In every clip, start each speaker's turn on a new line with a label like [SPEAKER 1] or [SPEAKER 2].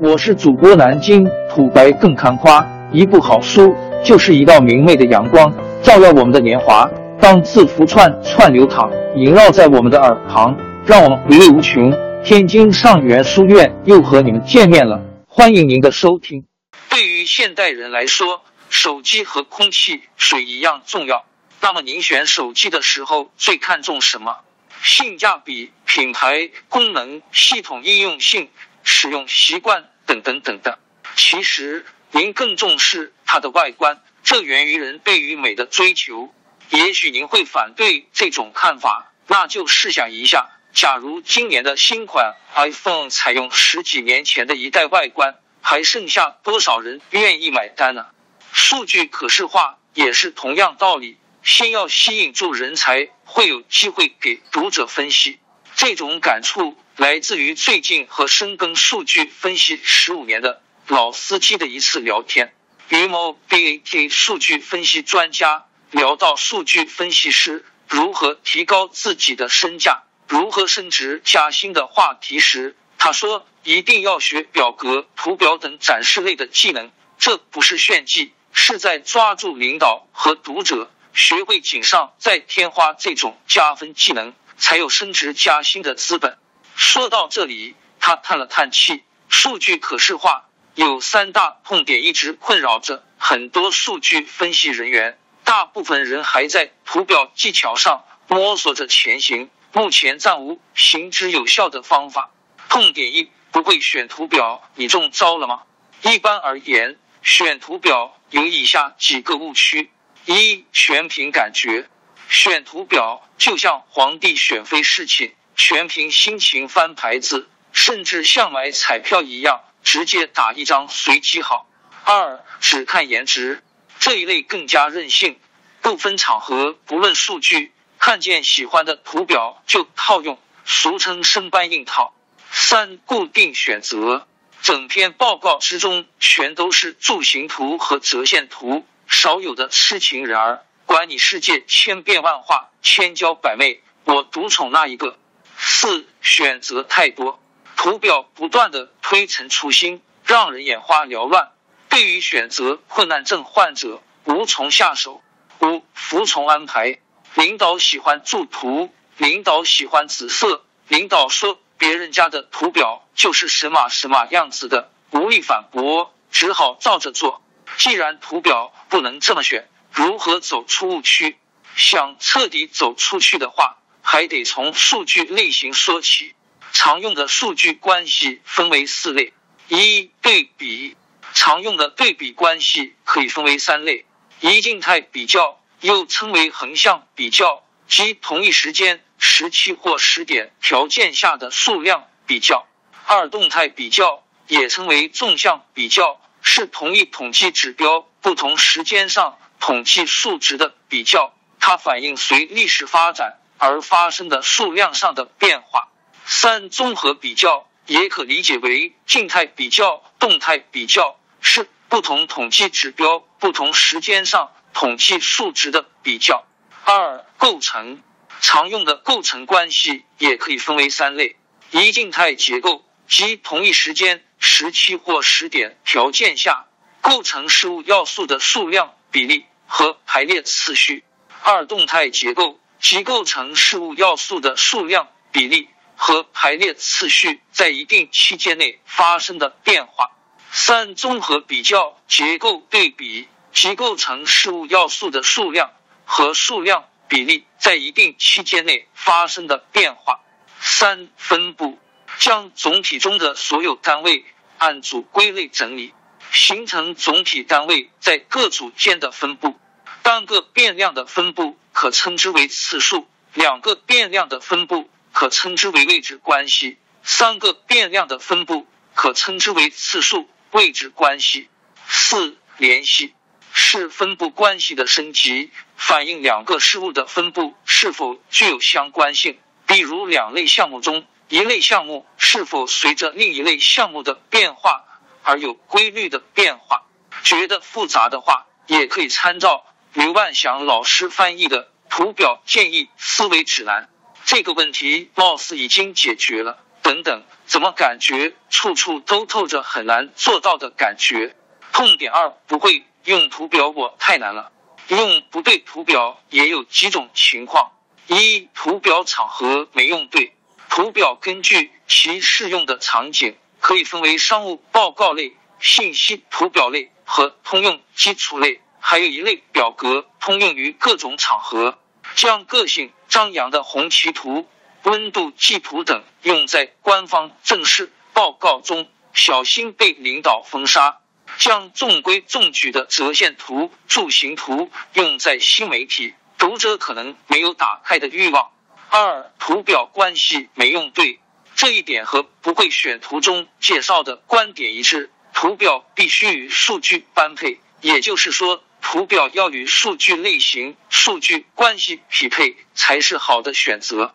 [SPEAKER 1] 我是主播南京土白更看花，一部好书就是一道明媚的阳光，照耀我们的年华。当字符串串流淌，萦绕在我们的耳旁，让我们回味无穷。天津上元书院又和你们见面了，欢迎您的收听。
[SPEAKER 2] 对于现代人来说，手机和空气、水一样重要。那么您选手机的时候最看重什么？性价比、品牌、功能、系统应用性、使用习惯等等等等。其实您更重视它的外观，这源于人对于美的追求。也许您会反对这种看法，那就试想一下，假如今年的新款 iPhone 采用十几年前的一代外观，还剩下多少人愿意买单呢？数据可视化也是同样道理。先要吸引住人才，会有机会给读者分析。这种感触来自于最近和深耕数据分析十五年的老司机的一次聊天。与某 BAT 数据分析专家聊到数据分析师如何提高自己的身价、如何升职加薪的话题时，他说：“一定要学表格、图表等展示类的技能，这不是炫技，是在抓住领导和读者。”学会锦上再添花这种加分技能，才有升职加薪的资本。说到这里，他叹了叹气。数据可视化有三大痛点，一直困扰着很多数据分析人员。大部分人还在图表技巧上摸索着前行，目前暂无行之有效的方法。痛点一：不会选图表，你中招了吗？一般而言，选图表有以下几个误区。一全凭感觉，选图表就像皇帝选妃侍寝，全凭心情翻牌子，甚至像买彩票一样，直接打一张随机号。二只看颜值，这一类更加任性，不分场合，不论数据，看见喜欢的图表就套用，俗称生搬硬套。三固定选择，整篇报告之中全都是柱形图和折线图。少有的痴情人儿，管你世界千变万化，千娇百媚，我独宠那一个。四选择太多，图表不断的推陈出新，让人眼花缭乱。对于选择困难症患者，无从下手。五服从安排，领导喜欢柱图，领导喜欢紫色，领导说别人家的图表就是神马神马样子的，无力反驳，只好照着做。既然图表不能这么选，如何走出误区？想彻底走出去的话，还得从数据类型说起。常用的数据关系分为四类：一、对比。常用的对比关系可以分为三类：一、静态比较，又称为横向比较，即同一时间、时期或时点条件下的数量比较；二、动态比较，也称为纵向比较。是同一统计指标不同时间上统计数值的比较，它反映随历史发展而发生的数量上的变化。三综合比较也可理解为静态比较、动态比较，是不同统计指标不同时间上统计数值的比较。二构成常用的构成关系也可以分为三类：一静态结构，即同一时间。时期或时点条件下构成事物要素的数量、比例和排列次序；二、动态结构即构成事物要素的数量、比例和排列次序在一定期间内发生的变化；三、综合比较结构对比即构成事物要素的数量和数量、比例在一定期间内发生的变化；三、分布将总体中的所有单位。按组归类整理，形成总体单位在各组间的分布。单个变量的分布可称之为次数，两个变量的分布可称之为位置关系，三个变量的分布可称之为次数位置关系。四联系是分布关系的升级，反映两个事物的分布是否具有相关性。比如两类项目中。一类项目是否随着另一类项目的变化而有规律的变化？觉得复杂的话，也可以参照刘万祥老师翻译的《图表建议思维指南》。这个问题貌似已经解决了，等等，怎么感觉处处都透着很难做到的感觉？痛点二：不会用图表我太难了。用不对图表也有几种情况：一、图表场合没用对。图表根据其适用的场景，可以分为商务报告类、信息图表类和通用基础类。还有一类表格通用于各种场合，将个性张扬的红旗图、温度计图等用在官方正式报告中，小心被领导封杀；将中规中矩的折线图、柱形图用在新媒体，读者可能没有打开的欲望。二、图表关系没用对，这一点和不会选图中介绍的观点一致。图表必须与数据般配，也就是说。图表要与数据类型、数据关系匹配才是好的选择。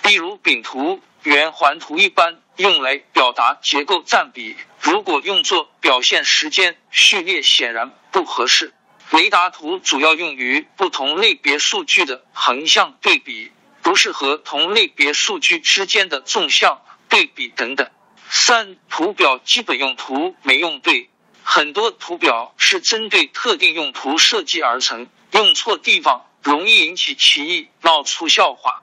[SPEAKER 2] 比如饼图、圆环图一般用来表达结构占比，如果用作表现时间序列，显然不合适。雷达图主要用于不同类别数据的横向对比，不适合同类别数据之间的纵向对比等等。三、图表基本用途没用对。很多图表是针对特定用途设计而成，用错地方容易引起歧义，闹出笑话。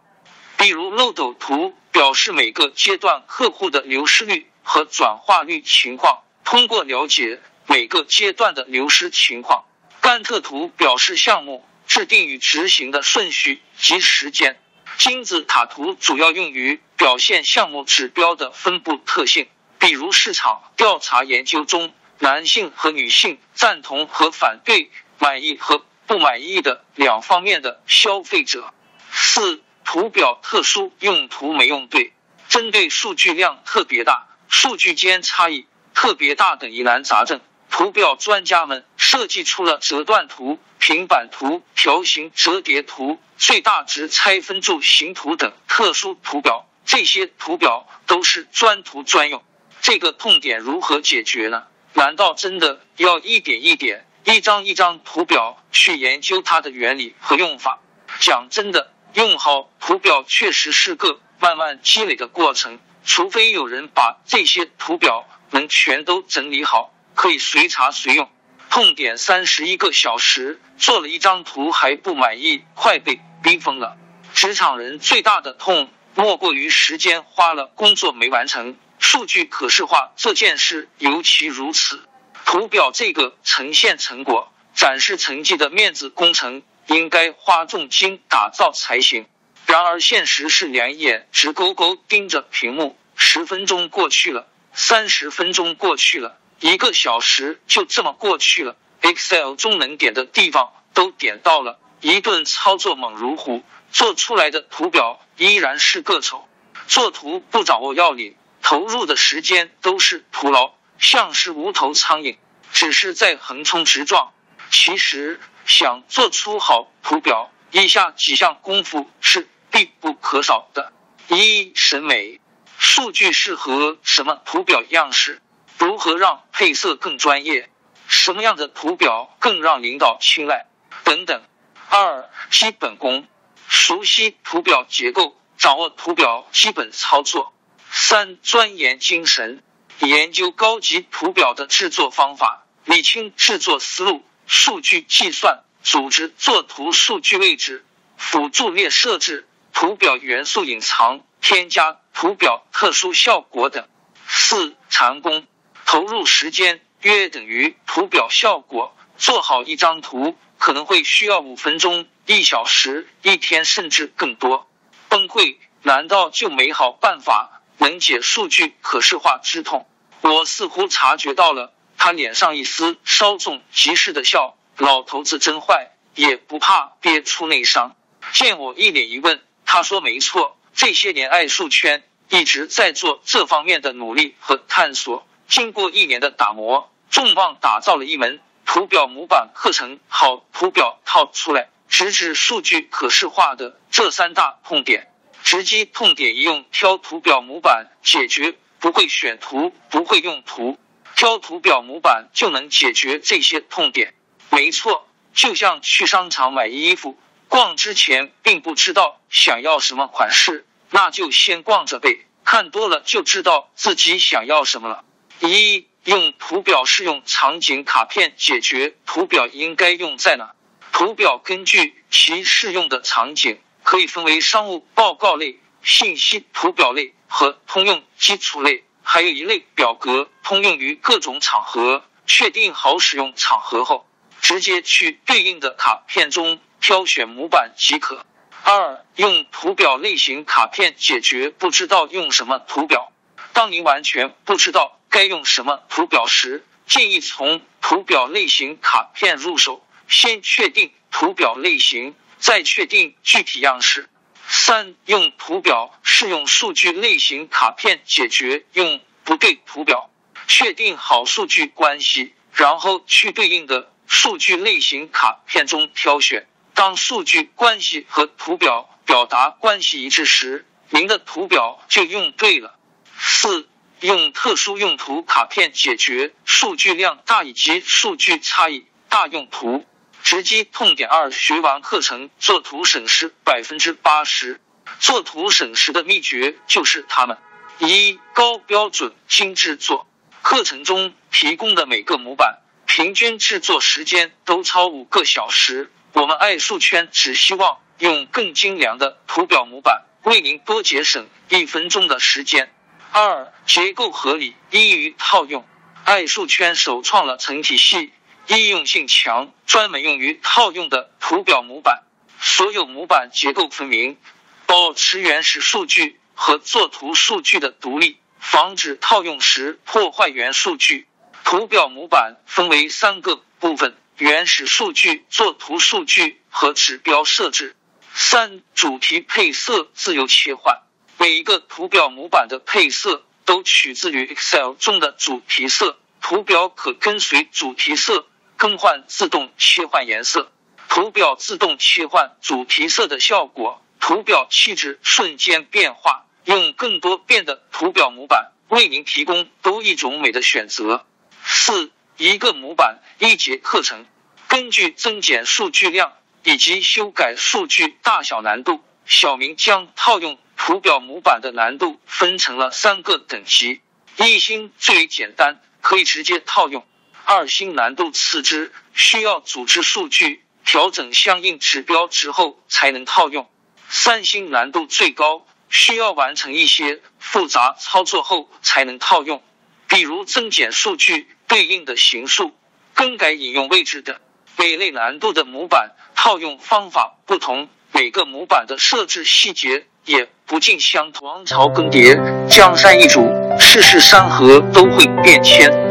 [SPEAKER 2] 比如漏斗图表示每个阶段客户的流失率和转化率情况，通过了解每个阶段的流失情况。甘特图表示项目制定与执行的顺序及时间。金字塔图主要用于表现项目指标的分布特性，比如市场调查研究中。男性和女性赞同和反对、满意和不满意的两方面的消费者。四、图表特殊用途没用对，针对数据量特别大、数据间差异特别大等疑难杂症，图表专家们设计出了折断图、平板图、条形折叠图、最大值拆分柱形图等特殊图表。这些图表都是专图专用，这个痛点如何解决呢？难道真的要一点一点、一张一张图表去研究它的原理和用法？讲真的，用好图表确实是个慢慢积累的过程。除非有人把这些图表能全都整理好，可以随查随用。痛点三十一个小时做了一张图还不满意，快被逼疯了。职场人最大的痛莫过于时间花了，工作没完成。数据可视化这件事尤其如此。图表这个呈现成果、展示成绩的面子工程，应该花重金打造才行。然而现实是两眼直勾勾盯着屏幕，十分钟过去了，三十分钟过去了，一个小时就这么过去了。Excel 中能点的地方都点到了，一顿操作猛如虎，做出来的图表依然是个丑。做图不掌握要领。投入的时间都是徒劳，像是无头苍蝇，只是在横冲直撞。其实想做出好图表，以下几项功夫是必不可少的：一、审美，数据适合什么图表样式？如何让配色更专业？什么样的图表更让领导青睐？等等。二、基本功，熟悉图表结构，掌握图表基本操作。三、钻研精神，研究高级图表的制作方法，理清制作思路，数据计算、组织作图、数据位置、辅助列设置、图表元素隐藏、添加图表特殊效果等。四、长工，投入时间约等于图表效果。做好一张图可能会需要五分钟、一小时、一天，甚至更多。崩溃？难道就没好办法？能解数据可视化之痛，我似乎察觉到了他脸上一丝稍纵即逝的笑。老头子真坏，也不怕憋出内伤。见我一脸疑问，他说：“没错，这些年爱数圈一直在做这方面的努力和探索。经过一年的打磨，重磅打造了一门图表模板课程。好图表套出来，直指数据可视化的这三大痛点。”直击痛点一用挑图表模板解决，不会选图，不会用图，挑图表模板就能解决这些痛点。没错，就像去商场买衣服，逛之前并不知道想要什么款式，那就先逛着呗。看多了就知道自己想要什么了。一用图表适用场景卡片解决图表应该用在哪？图表根据其适用的场景，可以分为商务报告类、信息图表类和通用基础类，还有一类表格，通用于各种场合。确定好使用场合后，直接去对应的卡片中挑选模板即可。二用图表类型卡片解决不知道用什么图表。当您完全不知道该用什么图表时，建议从图表类型卡片入手，先确定图表类型，再确定具体样式。三用图表适用数据类型卡片解决用不对图表。确定好数据关系，然后去对应的数据类型卡片中挑选。当数据关系和图表表达关系一致时，您的图表就用对了。四、用特殊用途卡片解决数据量大以及数据差异大用途。直击痛点二：学完课程做图省时百分之八十。做图省时的秘诀就是它们：一、高标准精制作。课程中提供的每个模板平均制作时间都超五个小时。我们爱数圈只希望用更精良的图表模板为您多节省一分钟的时间。二、结构合理，易于套用。爱数圈首创了成体系、应用性强、专门用于套用的图表模板。所有模板结构分明，保持原始数据和作图数据的独立。防止套用时破坏原数据。图表模板分为三个部分：原始数据、作图数据和指标设置。三、主题配色自由切换。每一个图表模板的配色都取自于 Excel 中的主题色，图表可跟随主题色更换自动切换颜色。图表自动切换主题色的效果，图表气质瞬间变化。用更多变的图表模板为您提供多一种美的选择。四一个模板一节课程，根据增减数据量以及修改数据大小难度，小明将套用图表模板的难度分成了三个等级：一星最为简单，可以直接套用；二星难度次之，需要组织数据、调整相应指标之后才能套用；三星难度最高。需要完成一些复杂操作后才能套用，比如增减数据对应的形数、更改引用位置等。每类难度的模板套用方法不同，每个模板的设置细节也不尽相同。王朝更迭，江山易主，世事山河都会变迁。